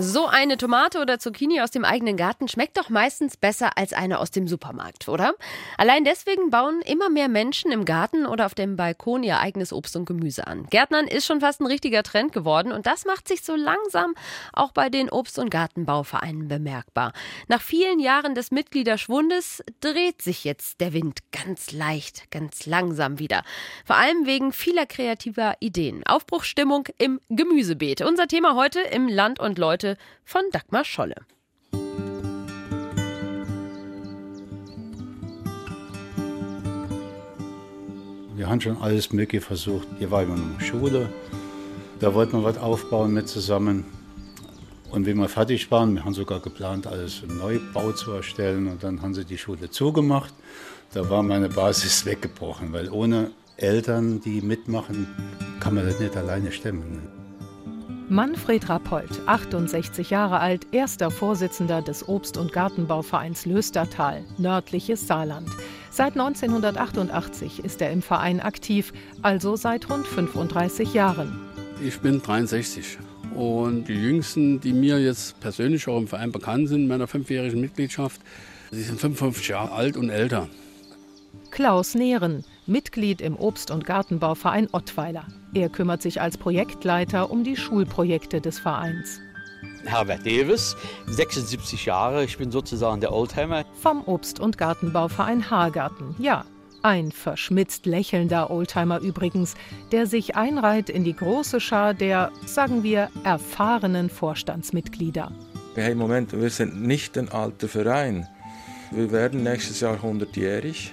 So eine Tomate oder Zucchini aus dem eigenen Garten schmeckt doch meistens besser als eine aus dem Supermarkt, oder? Allein deswegen bauen immer mehr Menschen im Garten oder auf dem Balkon ihr eigenes Obst und Gemüse an. Gärtnern ist schon fast ein richtiger Trend geworden und das macht sich so langsam auch bei den Obst- und Gartenbauvereinen bemerkbar. Nach vielen Jahren des Mitgliederschwundes dreht sich jetzt der Wind ganz leicht, ganz langsam wieder. Vor allem wegen vieler kreativer Ideen. Aufbruchsstimmung im Gemüsebeet. Unser Thema heute im Land und Leute Geschichte von Dagmar Scholle. Wir haben schon alles Mögliche versucht. Hier war immer noch Schule. Da wollten wir was aufbauen mit zusammen. Und wenn wir fertig waren, wir haben sogar geplant, alles im Neubau zu erstellen. Und dann haben sie die Schule zugemacht. Da war meine Basis weggebrochen, weil ohne Eltern, die mitmachen, kann man das nicht alleine stemmen. Manfred Rappold, 68 Jahre alt, erster Vorsitzender des Obst- und Gartenbauvereins Löstertal, nördliches Saarland. Seit 1988 ist er im Verein aktiv, also seit rund 35 Jahren. Ich bin 63 und die Jüngsten, die mir jetzt persönlich auch im Verein bekannt sind, meiner fünfjährigen Mitgliedschaft, sie sind 55 Jahre alt und älter. Klaus Nehren, Mitglied im Obst- und Gartenbauverein Ottweiler. Er kümmert sich als Projektleiter um die Schulprojekte des Vereins. Herbert Davis, 76 Jahre, ich bin sozusagen der Oldtimer. Vom Obst- und Gartenbauverein Haargarten, ja. Ein verschmitzt lächelnder Oldtimer übrigens, der sich einreiht in die große Schar der, sagen wir, erfahrenen Vorstandsmitglieder. Hey, Moment, wir sind nicht ein alter Verein. Wir werden nächstes Jahr 100-jährig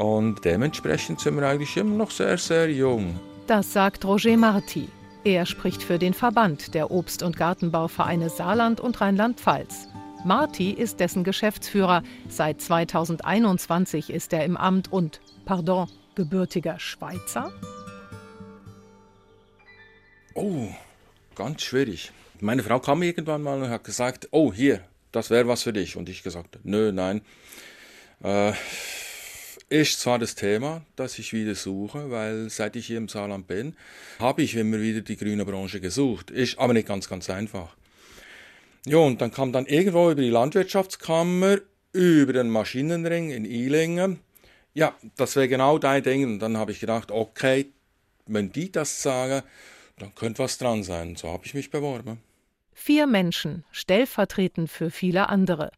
und dementsprechend sind wir eigentlich immer noch sehr, sehr jung. Das sagt Roger Marti. Er spricht für den Verband der Obst- und Gartenbauvereine Saarland und Rheinland-Pfalz. Marti ist dessen Geschäftsführer. Seit 2021 ist er im Amt und, pardon, gebürtiger Schweizer? Oh, ganz schwierig. Meine Frau kam irgendwann mal und hat gesagt, oh hier, das wäre was für dich. Und ich gesagt, nö, nein. Äh, ist zwar das Thema, das ich wieder suche, weil seit ich hier im Saarland bin, habe ich immer wieder die grüne Branche gesucht. Ist aber nicht ganz, ganz einfach. Ja, und dann kam dann irgendwo über die Landwirtschaftskammer, über den Maschinenring in Ilingen. Ja, das wäre genau dein Ding. Und dann habe ich gedacht, okay, wenn die das sagen, dann könnte was dran sein. So habe ich mich beworben. Vier Menschen, stellvertretend für viele andere.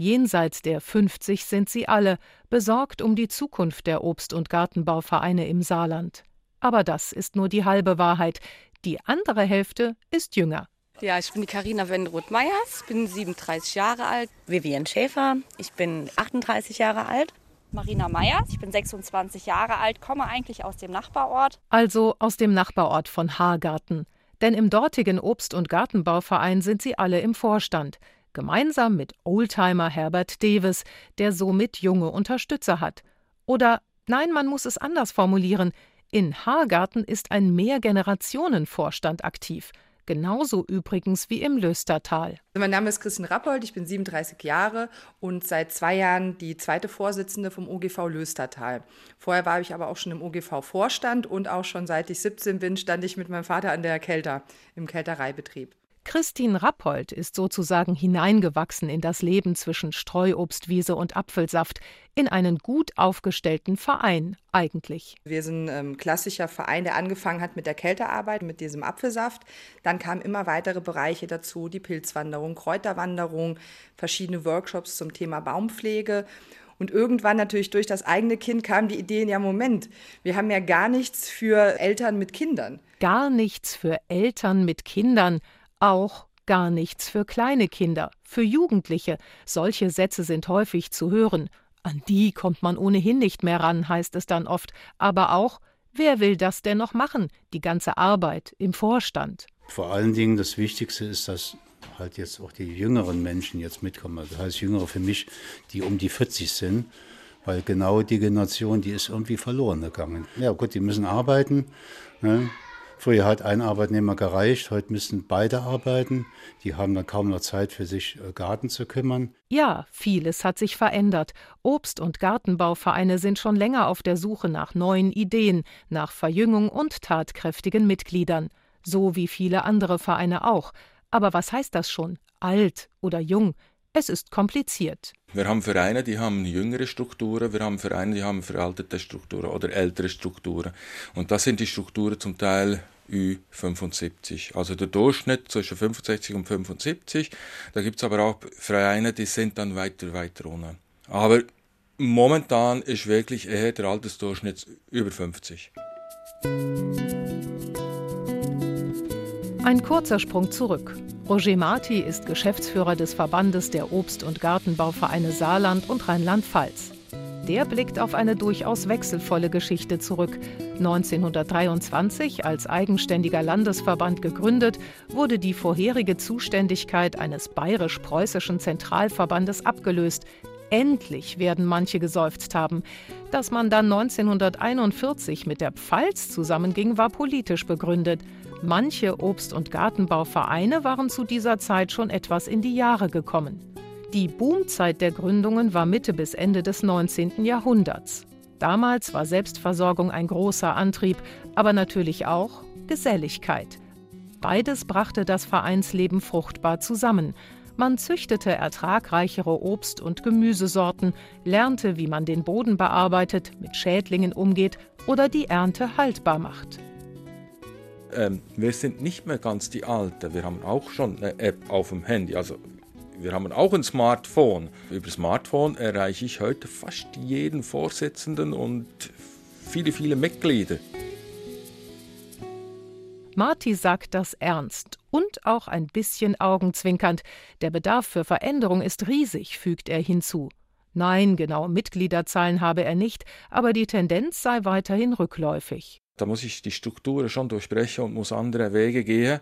Jenseits der 50 sind sie alle, besorgt um die Zukunft der Obst- und Gartenbauvereine im Saarland. Aber das ist nur die halbe Wahrheit. Die andere Hälfte ist jünger. Ja, ich bin die Karina Wenderoth-Meyers, bin 37 Jahre alt. Vivian Schäfer, ich bin 38 Jahre alt. Marina Meyers, ich bin 26 Jahre alt, komme eigentlich aus dem Nachbarort. Also aus dem Nachbarort von Haargarten. Denn im dortigen Obst- und Gartenbauverein sind sie alle im Vorstand gemeinsam mit Oldtimer Herbert Davis, der somit junge Unterstützer hat. Oder nein, man muss es anders formulieren, in Haargarten ist ein Mehrgenerationenvorstand aktiv. Genauso übrigens wie im Löstertal. Mein Name ist Christian Rappold, ich bin 37 Jahre und seit zwei Jahren die zweite Vorsitzende vom OGV Löstertal. Vorher war ich aber auch schon im OGV-Vorstand und auch schon seit ich 17 bin, stand ich mit meinem Vater an der Kelter, im Kältereibetrieb. Christine Rappold ist sozusagen hineingewachsen in das Leben zwischen Streuobstwiese und Apfelsaft, in einen gut aufgestellten Verein eigentlich. Wir sind ein ähm, klassischer Verein, der angefangen hat mit der Kältearbeit, mit diesem Apfelsaft. Dann kamen immer weitere Bereiche dazu, die Pilzwanderung, Kräuterwanderung, verschiedene Workshops zum Thema Baumpflege. Und irgendwann natürlich durch das eigene Kind kamen die Ideen, ja Moment, wir haben ja gar nichts für Eltern mit Kindern. Gar nichts für Eltern mit Kindern. Auch gar nichts für kleine Kinder, für Jugendliche. Solche Sätze sind häufig zu hören. An die kommt man ohnehin nicht mehr ran, heißt es dann oft. Aber auch, wer will das denn noch machen? Die ganze Arbeit im Vorstand. Vor allen Dingen das Wichtigste ist, dass halt jetzt auch die jüngeren Menschen jetzt mitkommen. Das heißt Jüngere für mich, die um die 40 sind. Weil genau die Generation, die ist irgendwie verloren gegangen. Ja gut, die müssen arbeiten. Ne? Früher hat ein Arbeitnehmer gereicht, heute müssen beide arbeiten. Die haben dann kaum noch Zeit für sich äh, Garten zu kümmern. Ja, vieles hat sich verändert. Obst- und Gartenbauvereine sind schon länger auf der Suche nach neuen Ideen, nach Verjüngung und tatkräftigen Mitgliedern. So wie viele andere Vereine auch. Aber was heißt das schon? Alt oder jung? Es ist kompliziert. Wir haben Vereine, die haben jüngere Strukturen, wir haben Vereine, die haben veraltete Strukturen oder ältere Strukturen. Und das sind die Strukturen zum Teil Ü75. Also der Durchschnitt zwischen 65 und 75. Da gibt es aber auch Vereine, die sind dann weiter, weiter runter. Aber momentan ist wirklich eher der Altersdurchschnitt über 50. Ein kurzer Sprung zurück. Roger Marti ist Geschäftsführer des Verbandes der Obst- und Gartenbauvereine Saarland und Rheinland-Pfalz. Der blickt auf eine durchaus wechselvolle Geschichte zurück. 1923 als eigenständiger Landesverband gegründet, wurde die vorherige Zuständigkeit eines bayerisch-preußischen Zentralverbandes abgelöst. Endlich werden manche geseufzt haben. Dass man dann 1941 mit der Pfalz zusammenging, war politisch begründet. Manche Obst- und Gartenbauvereine waren zu dieser Zeit schon etwas in die Jahre gekommen. Die Boomzeit der Gründungen war Mitte bis Ende des 19. Jahrhunderts. Damals war Selbstversorgung ein großer Antrieb, aber natürlich auch Geselligkeit. Beides brachte das Vereinsleben fruchtbar zusammen. Man züchtete ertragreichere Obst- und Gemüsesorten, lernte, wie man den Boden bearbeitet, mit Schädlingen umgeht oder die Ernte haltbar macht ähm, wir sind nicht mehr ganz die Alten. Wir haben auch schon eine App auf dem Handy. Also wir haben auch ein Smartphone. Über Smartphone erreiche ich heute fast jeden Vorsitzenden und viele, viele Mitglieder. Marti sagt das ernst und auch ein bisschen augenzwinkernd. Der Bedarf für Veränderung ist riesig, fügt er hinzu. Nein, genaue Mitgliederzahlen habe er nicht, aber die Tendenz sei weiterhin rückläufig. Da muss ich die Strukturen schon durchbrechen und muss andere Wege gehen,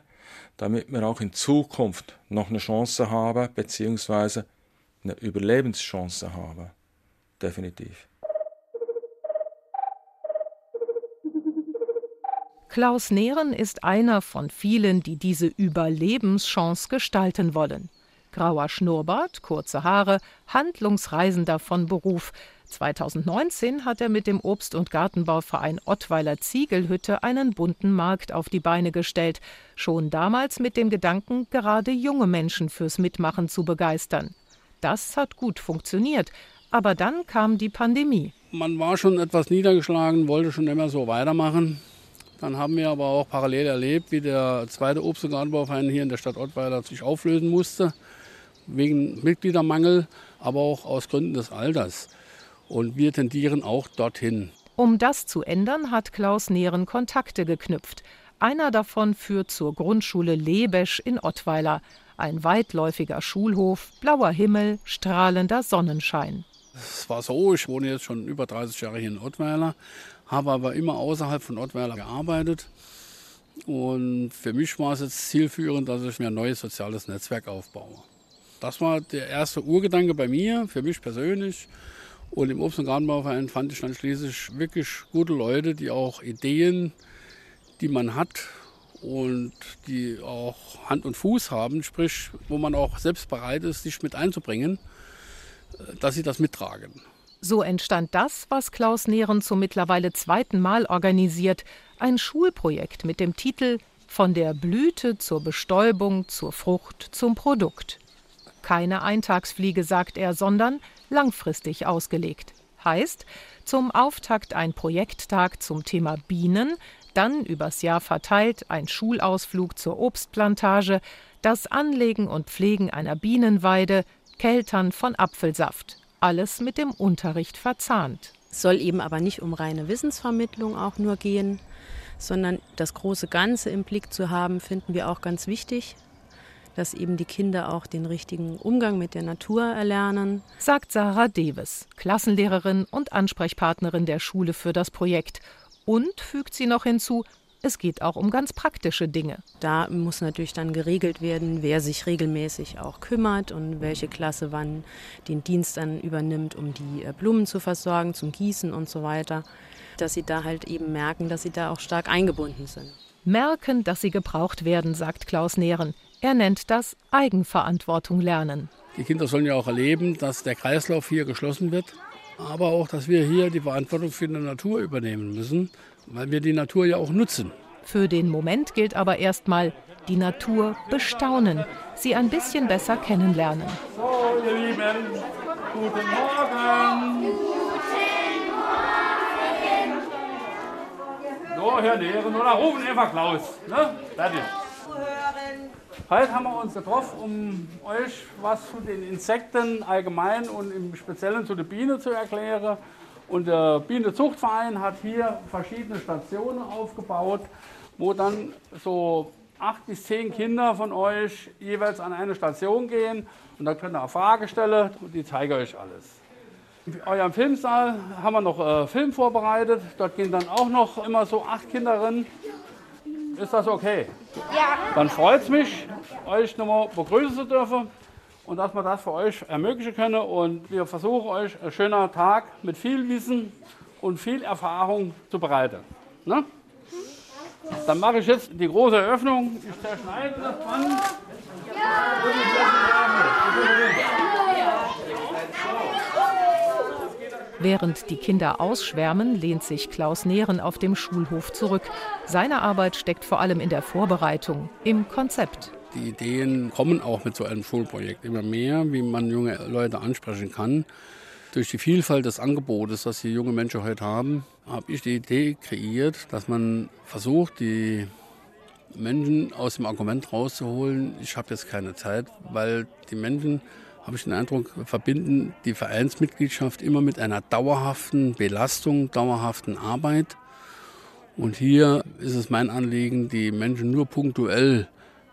damit wir auch in Zukunft noch eine Chance haben, beziehungsweise eine Überlebenschance haben. Definitiv. Klaus Nehren ist einer von vielen, die diese Überlebenschance gestalten wollen. Grauer Schnurrbart, kurze Haare, Handlungsreisender von Beruf. 2019 hat er mit dem Obst- und Gartenbauverein Ottweiler Ziegelhütte einen bunten Markt auf die Beine gestellt, schon damals mit dem Gedanken, gerade junge Menschen fürs Mitmachen zu begeistern. Das hat gut funktioniert, aber dann kam die Pandemie. Man war schon etwas niedergeschlagen, wollte schon immer so weitermachen. Dann haben wir aber auch parallel erlebt, wie der zweite Obst- und Gartenbauverein hier in der Stadt Ottweiler sich auflösen musste, wegen Mitgliedermangel, aber auch aus Gründen des Alters. Und wir tendieren auch dorthin. Um das zu ändern, hat Klaus Nehren Kontakte geknüpft. Einer davon führt zur Grundschule Lebesch in Ottweiler. Ein weitläufiger Schulhof, blauer Himmel, strahlender Sonnenschein. Es war so, ich wohne jetzt schon über 30 Jahre hier in Ottweiler, habe aber immer außerhalb von Ottweiler gearbeitet. Und für mich war es jetzt zielführend, dass ich mir ein neues soziales Netzwerk aufbaue. Das war der erste Urgedanke bei mir, für mich persönlich. Und im Obst- und Gartenbauverein fand ich dann schließlich wirklich gute Leute, die auch Ideen, die man hat und die auch Hand und Fuß haben, sprich, wo man auch selbst bereit ist, sich mit einzubringen, äh, dass sie das mittragen. So entstand das, was Klaus Nehren zum mittlerweile zweiten Mal organisiert, ein Schulprojekt mit dem Titel Von der Blüte zur Bestäubung, zur Frucht, zum Produkt. Keine Eintagsfliege, sagt er, sondern langfristig ausgelegt. Heißt, zum Auftakt ein Projekttag zum Thema Bienen, dann übers Jahr verteilt ein Schulausflug zur Obstplantage, das Anlegen und Pflegen einer Bienenweide, Keltern von Apfelsaft. Alles mit dem Unterricht verzahnt. Es soll eben aber nicht um reine Wissensvermittlung auch nur gehen, sondern das große Ganze im Blick zu haben, finden wir auch ganz wichtig dass eben die Kinder auch den richtigen Umgang mit der Natur erlernen. Sagt Sarah Deves, Klassenlehrerin und Ansprechpartnerin der Schule für das Projekt. Und fügt sie noch hinzu, es geht auch um ganz praktische Dinge. Da muss natürlich dann geregelt werden, wer sich regelmäßig auch kümmert und welche Klasse wann den Dienst dann übernimmt, um die äh, Blumen zu versorgen, zum Gießen und so weiter. Dass sie da halt eben merken, dass sie da auch stark eingebunden sind. Merken, dass sie gebraucht werden, sagt Klaus Nehren. Er nennt das Eigenverantwortung lernen. Die Kinder sollen ja auch erleben, dass der Kreislauf hier geschlossen wird, aber auch, dass wir hier die Verantwortung für die Natur übernehmen müssen, weil wir die Natur ja auch nutzen. Für den Moment gilt aber erstmal die Natur bestaunen, sie ein bisschen besser kennenlernen. So, ihr Lieben, guten Morgen. So, Herr Lehren, oder rufen einfach Klaus. Ne? Fertig. Heute haben wir uns getroffen, um euch was zu den Insekten allgemein und im Speziellen zu der Biene zu erklären. Und der Bienenzuchtverein hat hier verschiedene Stationen aufgebaut, wo dann so acht bis zehn Kinder von euch jeweils an eine Station gehen. Und da könnt ihr auch Fragen stellen und die zeigen euch alles. In eurem Filmsaal haben wir noch äh, Film vorbereitet. Dort gehen dann auch noch immer so acht Kinder rein. Ist das okay? Ja. Dann freut es mich, euch nochmal begrüßen zu dürfen und dass wir das für euch ermöglichen können. Und wir versuchen euch ein schöner Tag mit viel Wissen und viel Erfahrung zu bereiten. Ne? Dann mache ich jetzt die große Eröffnung. Ich zerschneide das Band. Während die Kinder ausschwärmen, lehnt sich Klaus Nehren auf dem Schulhof zurück. Seine Arbeit steckt vor allem in der Vorbereitung, im Konzept. Die Ideen kommen auch mit so einem Schulprojekt immer mehr, wie man junge Leute ansprechen kann. Durch die Vielfalt des Angebotes, das die junge Menschen heute haben, habe ich die Idee kreiert, dass man versucht, die Menschen aus dem Argument rauszuholen, ich habe jetzt keine Zeit, weil die Menschen habe ich den Eindruck, verbinden die Vereinsmitgliedschaft immer mit einer dauerhaften Belastung, dauerhaften Arbeit. Und hier ist es mein Anliegen, die Menschen nur punktuell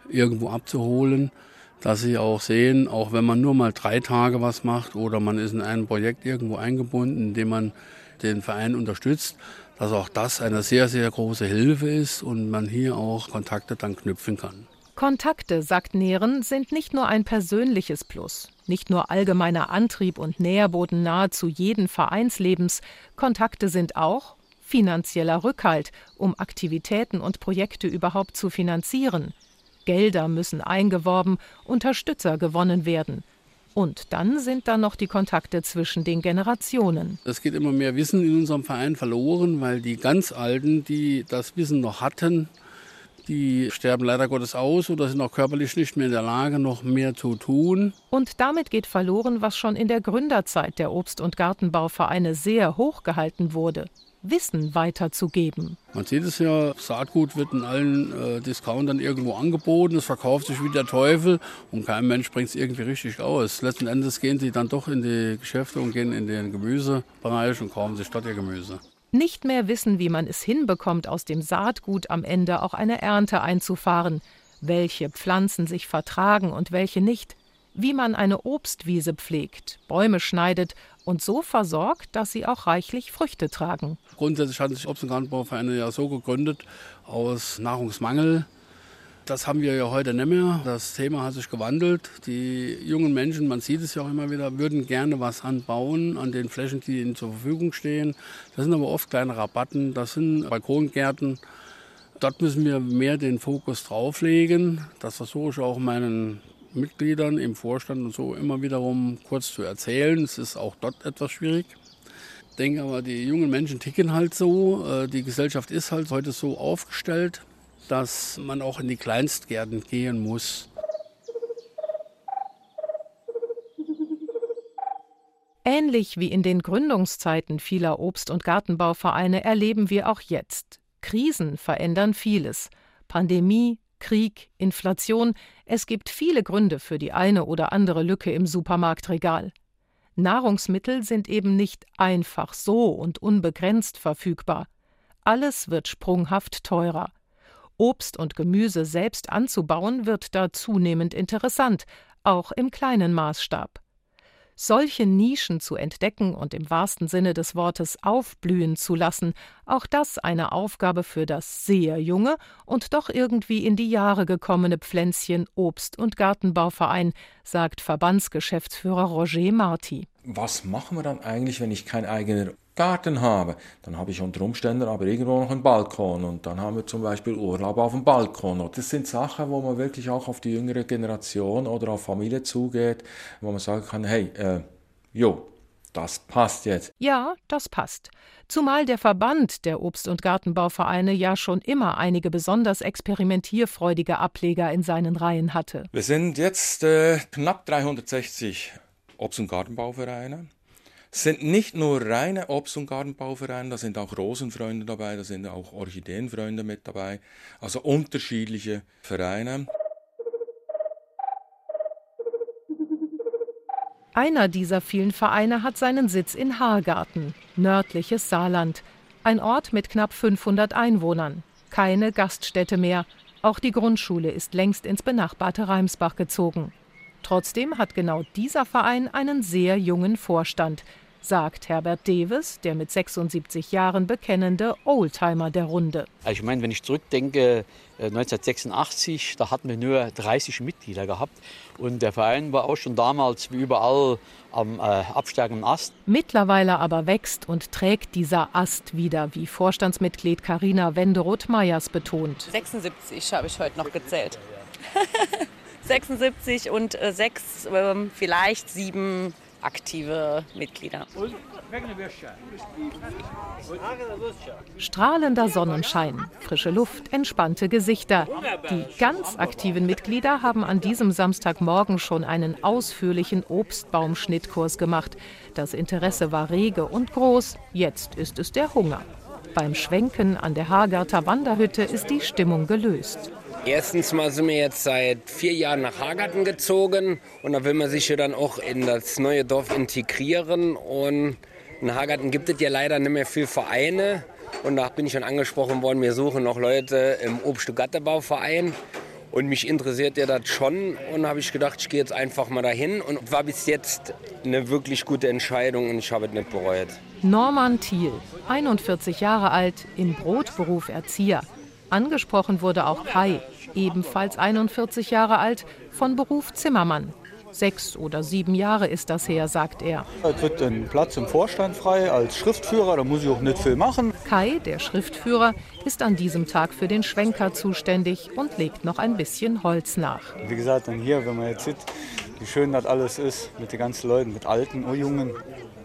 irgendwo abzuholen, dass sie auch sehen, auch wenn man nur mal drei Tage was macht oder man ist in ein Projekt irgendwo eingebunden, in dem man den Verein unterstützt, dass auch das eine sehr, sehr große Hilfe ist und man hier auch Kontakte dann knüpfen kann. Kontakte, sagt Nehren, sind nicht nur ein persönliches Plus, nicht nur allgemeiner Antrieb und Nährboden nahezu jeden Vereinslebens. Kontakte sind auch finanzieller Rückhalt, um Aktivitäten und Projekte überhaupt zu finanzieren. Gelder müssen eingeworben, Unterstützer gewonnen werden. Und dann sind da noch die Kontakte zwischen den Generationen. Es geht immer mehr Wissen in unserem Verein verloren, weil die ganz Alten, die das Wissen noch hatten, die sterben leider Gottes aus oder sind auch körperlich nicht mehr in der Lage, noch mehr zu tun. Und damit geht verloren, was schon in der Gründerzeit der Obst- und Gartenbauvereine sehr hoch gehalten wurde. Wissen weiterzugeben. Man sieht es ja, Saatgut wird in allen äh, Discountern irgendwo angeboten, es verkauft sich wie der Teufel und kein Mensch bringt es irgendwie richtig aus. Letzten Endes gehen sie dann doch in die Geschäfte und gehen in den Gemüsebereich und kaufen sich dort ihr Gemüse nicht mehr wissen, wie man es hinbekommt, aus dem Saatgut am Ende auch eine Ernte einzufahren, welche Pflanzen sich vertragen und welche nicht, wie man eine Obstwiese pflegt, Bäume schneidet und so versorgt, dass sie auch reichlich Früchte tragen. Grundsätzlich hat sich Obst- und Gartenbauvereine ja so gegründet aus Nahrungsmangel, das haben wir ja heute nicht mehr. Das Thema hat sich gewandelt. Die jungen Menschen, man sieht es ja auch immer wieder, würden gerne was anbauen an den Flächen, die ihnen zur Verfügung stehen. Das sind aber oft kleine Rabatten, das sind Balkongärten. Dort müssen wir mehr den Fokus drauflegen. Das versuche ich auch meinen Mitgliedern im Vorstand und so immer wiederum kurz zu erzählen. Es ist auch dort etwas schwierig. Ich denke aber, die jungen Menschen ticken halt so. Äh, die Gesellschaft ist halt heute so aufgestellt dass man auch in die Kleinstgärten gehen muss. Ähnlich wie in den Gründungszeiten vieler Obst- und Gartenbauvereine erleben wir auch jetzt. Krisen verändern vieles. Pandemie, Krieg, Inflation, es gibt viele Gründe für die eine oder andere Lücke im Supermarktregal. Nahrungsmittel sind eben nicht einfach so und unbegrenzt verfügbar. Alles wird sprunghaft teurer. Obst und Gemüse selbst anzubauen, wird da zunehmend interessant, auch im kleinen Maßstab. Solche Nischen zu entdecken und im wahrsten Sinne des Wortes aufblühen zu lassen, auch das eine Aufgabe für das sehr junge und doch irgendwie in die Jahre gekommene Pflänzchen Obst- und Gartenbauverein, sagt Verbandsgeschäftsführer Roger Marti. Was machen wir dann eigentlich, wenn ich keinen eigenen Garten habe. Dann habe ich unter Umständen aber irgendwo noch einen Balkon und dann haben wir zum Beispiel Urlaub auf dem Balkon. Das sind Sachen, wo man wirklich auch auf die jüngere Generation oder auf Familie zugeht, wo man sagen kann, hey, äh, jo, das passt jetzt. Ja, das passt. Zumal der Verband der Obst- und Gartenbauvereine ja schon immer einige besonders experimentierfreudige Ableger in seinen Reihen hatte. Wir sind jetzt äh, knapp 360 Obst- und Gartenbauvereine. Sind nicht nur reine Obst- und Gartenbauvereine, da sind auch Rosenfreunde dabei, da sind auch Orchideenfreunde mit dabei, also unterschiedliche Vereine. Einer dieser vielen Vereine hat seinen Sitz in Haargarten, nördliches Saarland, ein Ort mit knapp 500 Einwohnern. Keine Gaststätte mehr. Auch die Grundschule ist längst ins benachbarte Reimsbach gezogen. Trotzdem hat genau dieser Verein einen sehr jungen Vorstand, sagt Herbert Deves, der mit 76 Jahren bekennende Oldtimer der Runde. Also ich meine, wenn ich zurückdenke, 1986, äh, da hatten wir nur 30 Mitglieder gehabt und der Verein war auch schon damals wie überall am äh, absteigenden Ast. Mittlerweile aber wächst und trägt dieser Ast wieder, wie Vorstandsmitglied Karina Wenderoth-Meyers betont. 76 habe ich heute noch gezählt. 76 und äh, sechs, äh, vielleicht sieben aktive Mitglieder. Strahlender Sonnenschein, frische Luft, entspannte Gesichter. Die ganz aktiven Mitglieder haben an diesem Samstagmorgen schon einen ausführlichen Obstbaumschnittkurs gemacht. Das Interesse war rege und groß, jetzt ist es der Hunger. Beim Schwenken an der Hagarter Wanderhütte ist die Stimmung gelöst. Erstens mal sind wir jetzt seit vier Jahren nach Hagarten gezogen und da will man sich ja dann auch in das neue Dorf integrieren. Und in Hagarten gibt es ja leider nicht mehr viele Vereine. Und da bin ich schon angesprochen worden, wir suchen noch Leute im Obst- und mich interessiert ja das schon. Und habe ich gedacht, ich gehe jetzt einfach mal dahin. Und war bis jetzt eine wirklich gute Entscheidung und ich habe es nicht bereut. Norman Thiel, 41 Jahre alt, im Brotberuf Erzieher. Angesprochen wurde auch Kai, ebenfalls 41 Jahre alt, von Beruf Zimmermann. Sechs oder sieben Jahre ist das her, sagt er. Es wird ein Platz im Vorstand frei als Schriftführer, da muss ich auch nicht viel machen. Kai, der Schriftführer, ist an diesem Tag für den Schwenker zuständig und legt noch ein bisschen Holz nach. Wie gesagt, dann hier, wenn man jetzt sieht, wie schön das alles ist, mit den ganzen Leuten, mit Alten und Jungen,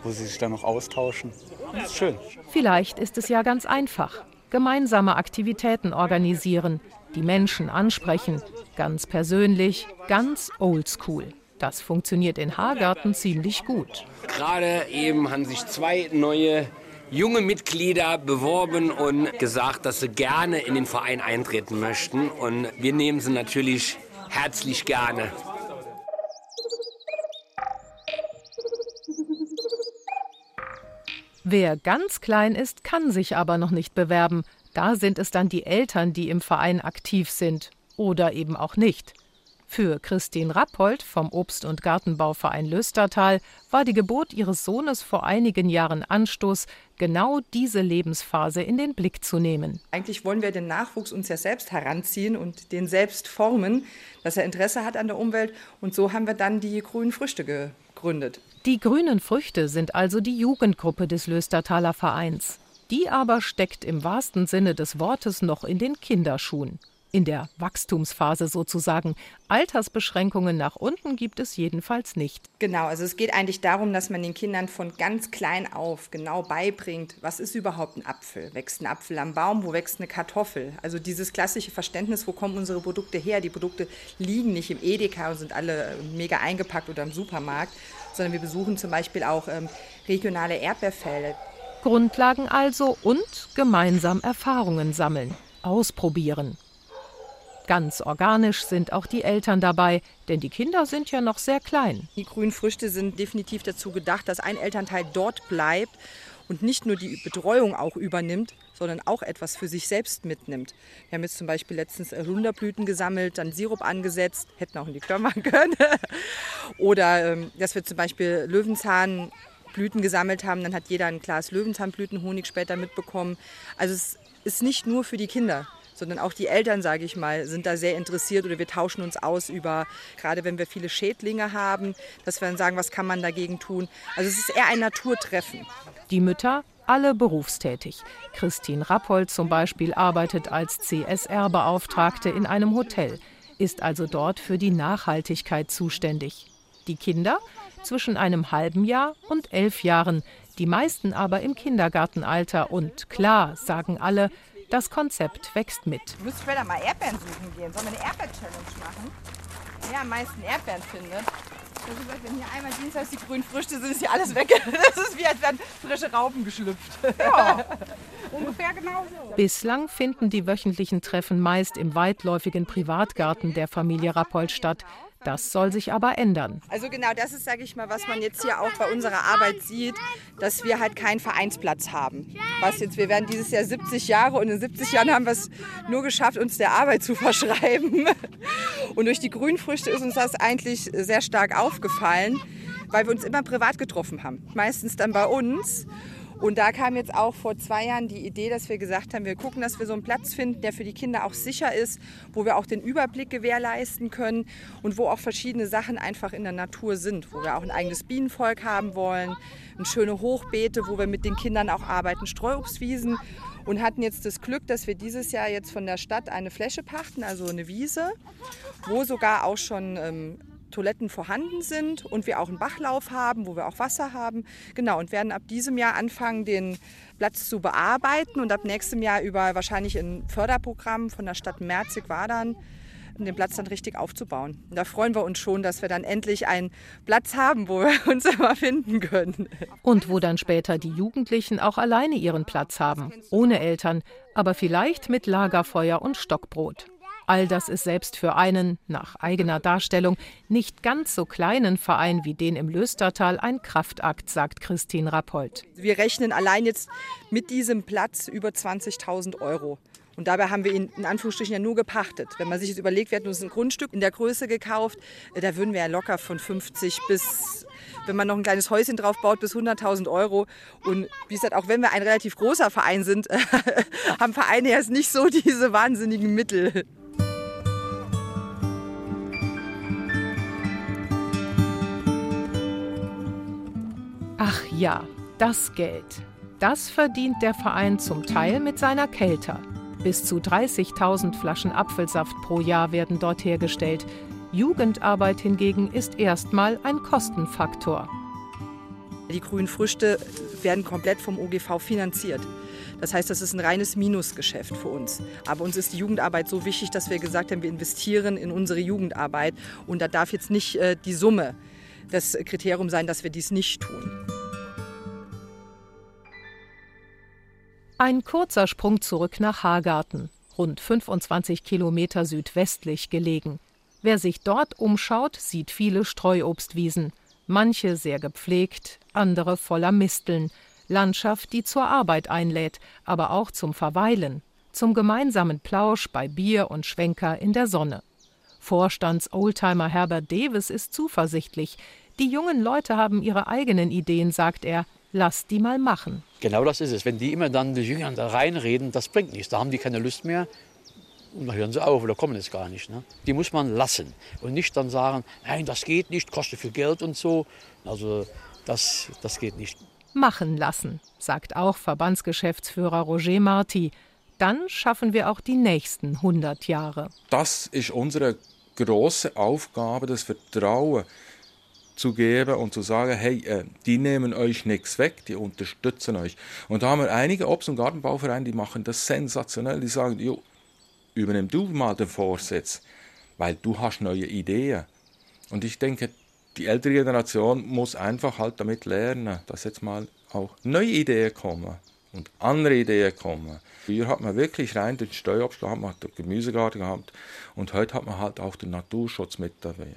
wo sie sich dann noch austauschen. Das ist schön. Vielleicht ist es ja ganz einfach. Gemeinsame Aktivitäten organisieren, die Menschen ansprechen, ganz persönlich, ganz oldschool. Das funktioniert in Haargarten ziemlich gut. Gerade eben haben sich zwei neue junge Mitglieder beworben und gesagt, dass sie gerne in den Verein eintreten möchten. Und wir nehmen sie natürlich herzlich gerne. Wer ganz klein ist, kann sich aber noch nicht bewerben. Da sind es dann die Eltern, die im Verein aktiv sind. Oder eben auch nicht. Für Christine Rappold vom Obst- und Gartenbauverein Löstertal war die Geburt ihres Sohnes vor einigen Jahren Anstoß, genau diese Lebensphase in den Blick zu nehmen. Eigentlich wollen wir den Nachwuchs uns ja selbst heranziehen und den selbst formen, dass er Interesse hat an der Umwelt. Und so haben wir dann die grünen Früchte gegründet. Die grünen Früchte sind also die Jugendgruppe des Löstertaler Vereins. Die aber steckt im wahrsten Sinne des Wortes noch in den Kinderschuhen in der Wachstumsphase sozusagen. Altersbeschränkungen nach unten gibt es jedenfalls nicht. Genau, also es geht eigentlich darum, dass man den Kindern von ganz klein auf genau beibringt, was ist überhaupt ein Apfel? Wächst ein Apfel am Baum? Wo wächst eine Kartoffel? Also dieses klassische Verständnis, wo kommen unsere Produkte her? Die Produkte liegen nicht im Edeka und sind alle mega eingepackt oder im Supermarkt, sondern wir besuchen zum Beispiel auch ähm, regionale Erdbeerfelder. Grundlagen also und gemeinsam Erfahrungen sammeln, ausprobieren. Ganz organisch sind auch die Eltern dabei, denn die Kinder sind ja noch sehr klein. Die grünen Früchte sind definitiv dazu gedacht, dass ein Elternteil dort bleibt und nicht nur die Betreuung auch übernimmt, sondern auch etwas für sich selbst mitnimmt. Wir haben jetzt zum Beispiel letztens Runderblüten gesammelt, dann Sirup angesetzt, hätten auch in die machen können. Oder ähm, dass wir zum Beispiel Löwenzahnblüten gesammelt haben, dann hat jeder ein Glas Löwenzahnblütenhonig später mitbekommen. Also es ist nicht nur für die Kinder, sondern auch die Eltern, sage ich mal, sind da sehr interessiert oder wir tauschen uns aus über, gerade wenn wir viele Schädlinge haben, dass wir dann sagen, was kann man dagegen tun. Also es ist eher ein Naturtreffen. Die Mütter alle berufstätig. Christine Rappold zum Beispiel arbeitet als CSR-Beauftragte in einem Hotel, ist also dort für die Nachhaltigkeit zuständig. Die Kinder zwischen einem halben Jahr und elf Jahren, die meisten aber im Kindergartenalter. Und klar, sagen alle, das Konzept wächst mit. Du musst später mal Erdbeeren suchen gehen. Sollen wir eine Erdbeer-Challenge machen? Wer am meisten Erdbeeren findet. Das ist, wenn hier einmal dienstags die grünen Früchte sind, ist hier alles weg. Das ist wie, als wären frische Raupen geschlüpft. Ja, ungefähr genauso. Bislang finden die wöchentlichen Treffen meist im weitläufigen Privatgarten der Familie Rappold statt. Das soll sich aber ändern. Also genau, das ist, sage ich mal, was man jetzt hier auch bei unserer Arbeit sieht, dass wir halt keinen Vereinsplatz haben. Was jetzt, wir werden dieses Jahr 70 Jahre und in 70 Jahren haben wir es nur geschafft, uns der Arbeit zu verschreiben. Und durch die Grünfrüchte ist uns das eigentlich sehr stark aufgefallen, weil wir uns immer privat getroffen haben. Meistens dann bei uns. Und da kam jetzt auch vor zwei Jahren die Idee, dass wir gesagt haben, wir gucken, dass wir so einen Platz finden, der für die Kinder auch sicher ist, wo wir auch den Überblick gewährleisten können und wo auch verschiedene Sachen einfach in der Natur sind, wo wir auch ein eigenes Bienenvolk haben wollen, schöne Hochbeete, wo wir mit den Kindern auch arbeiten, Streuobstwiesen. Und hatten jetzt das Glück, dass wir dieses Jahr jetzt von der Stadt eine Fläche pachten, also eine Wiese, wo sogar auch schon ähm, Toiletten vorhanden sind und wir auch einen Bachlauf haben, wo wir auch Wasser haben. Genau, und werden ab diesem Jahr anfangen, den Platz zu bearbeiten und ab nächstem Jahr über wahrscheinlich ein Förderprogramm von der Stadt Merzig-Wadern den Platz dann richtig aufzubauen. Und da freuen wir uns schon, dass wir dann endlich einen Platz haben, wo wir uns immer finden können. Und wo dann später die Jugendlichen auch alleine ihren Platz haben, ohne Eltern, aber vielleicht mit Lagerfeuer und Stockbrot. All das ist selbst für einen, nach eigener Darstellung, nicht ganz so kleinen Verein wie den im Löstertal ein Kraftakt, sagt Christine Rappold. Wir rechnen allein jetzt mit diesem Platz über 20.000 Euro. Und dabei haben wir ihn in Anführungsstrichen ja nur gepachtet. Wenn man sich jetzt überlegt, wir hätten uns ein Grundstück in der Größe gekauft, äh, da würden wir ja locker von 50 bis, wenn man noch ein kleines Häuschen drauf baut, bis 100.000 Euro. Und wie gesagt, auch wenn wir ein relativ großer Verein sind, haben Vereine jetzt nicht so diese wahnsinnigen Mittel. Ja, das Geld. Das verdient der Verein zum Teil mit seiner Kelter. Bis zu 30.000 Flaschen Apfelsaft pro Jahr werden dort hergestellt. Jugendarbeit hingegen ist erstmal ein Kostenfaktor. Die grünen Früchte werden komplett vom OGV finanziert. Das heißt, das ist ein reines Minusgeschäft für uns. Aber uns ist die Jugendarbeit so wichtig, dass wir gesagt haben, wir investieren in unsere Jugendarbeit. Und da darf jetzt nicht äh, die Summe das Kriterium sein, dass wir dies nicht tun. Ein kurzer Sprung zurück nach Hagarten, rund 25 Kilometer südwestlich gelegen. Wer sich dort umschaut, sieht viele Streuobstwiesen, manche sehr gepflegt, andere voller Misteln. Landschaft, die zur Arbeit einlädt, aber auch zum Verweilen, zum gemeinsamen Plausch bei Bier und Schwenker in der Sonne. Vorstands-Oldtimer Herbert Davis ist zuversichtlich. Die jungen Leute haben ihre eigenen Ideen, sagt er. Lass die mal machen. Genau das ist es. Wenn die immer dann die Jüngern da reinreden, das bringt nichts. Da haben die keine Lust mehr. Und dann hören sie auf oder kommen es gar nicht. Ne? Die muss man lassen und nicht dann sagen, nein, das geht nicht, kostet viel Geld und so. Also das, das geht nicht. Machen lassen, sagt auch Verbandsgeschäftsführer Roger Marti. Dann schaffen wir auch die nächsten 100 Jahre. Das ist unsere große Aufgabe, das Vertrauen zu geben und zu sagen, hey, äh, die nehmen euch nichts weg, die unterstützen euch. Und da haben wir einige Obst- und Gartenbauvereine, die machen das sensationell, die sagen, jo, übernimm du mal den Vorsitz, weil du hast neue Ideen. Und ich denke, die ältere Generation muss einfach halt damit lernen, dass jetzt mal auch neue Ideen kommen und andere Ideen kommen. Früher hat man wirklich rein den Steuerobst gehabt, man hat den Gemüsegarten gehabt und heute hat man halt auch den Naturschutz mit dabei.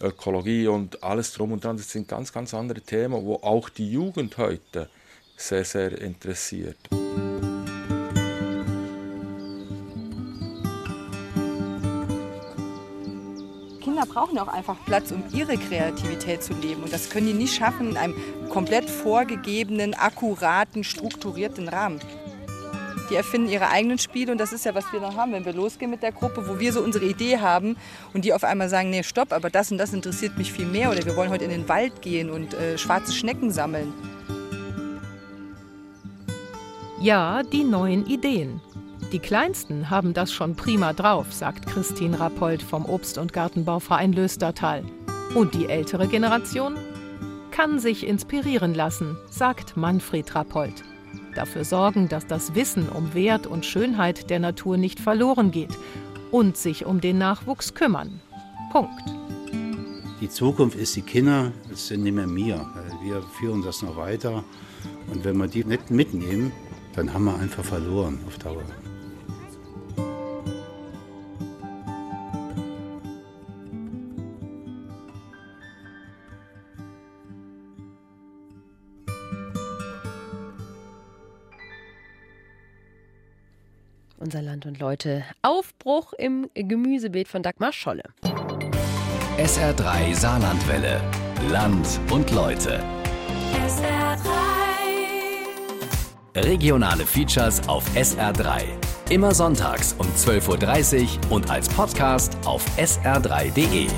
Ökologie und alles drum und dran, das sind ganz, ganz andere Themen, wo auch die Jugend heute sehr, sehr interessiert. Kinder brauchen auch einfach Platz, um ihre Kreativität zu leben. Und das können die nicht schaffen in einem komplett vorgegebenen, akkuraten, strukturierten Rahmen. Die erfinden ihre eigenen Spiele und das ist ja, was wir noch haben, wenn wir losgehen mit der Gruppe, wo wir so unsere Idee haben und die auf einmal sagen, nee, stopp, aber das und das interessiert mich viel mehr oder wir wollen heute in den Wald gehen und äh, schwarze Schnecken sammeln. Ja, die neuen Ideen. Die Kleinsten haben das schon prima drauf, sagt Christine Rappold vom Obst- und Gartenbauverein Löstertal. Und die ältere Generation kann sich inspirieren lassen, sagt Manfred Rappold. Dafür sorgen, dass das Wissen um Wert und Schönheit der Natur nicht verloren geht und sich um den Nachwuchs kümmern. Punkt. Die Zukunft ist die Kinder, es sind nicht mehr wir. Wir führen das noch weiter. Und wenn wir die nicht mitnehmen, dann haben wir einfach verloren auf Dauer. Leute. Aufbruch im Gemüsebeet von Dagmar Scholle. SR3 Saarlandwelle. Land und Leute. SR3. Regionale Features auf SR3. Immer sonntags um 12.30 Uhr und als Podcast auf sr3.de.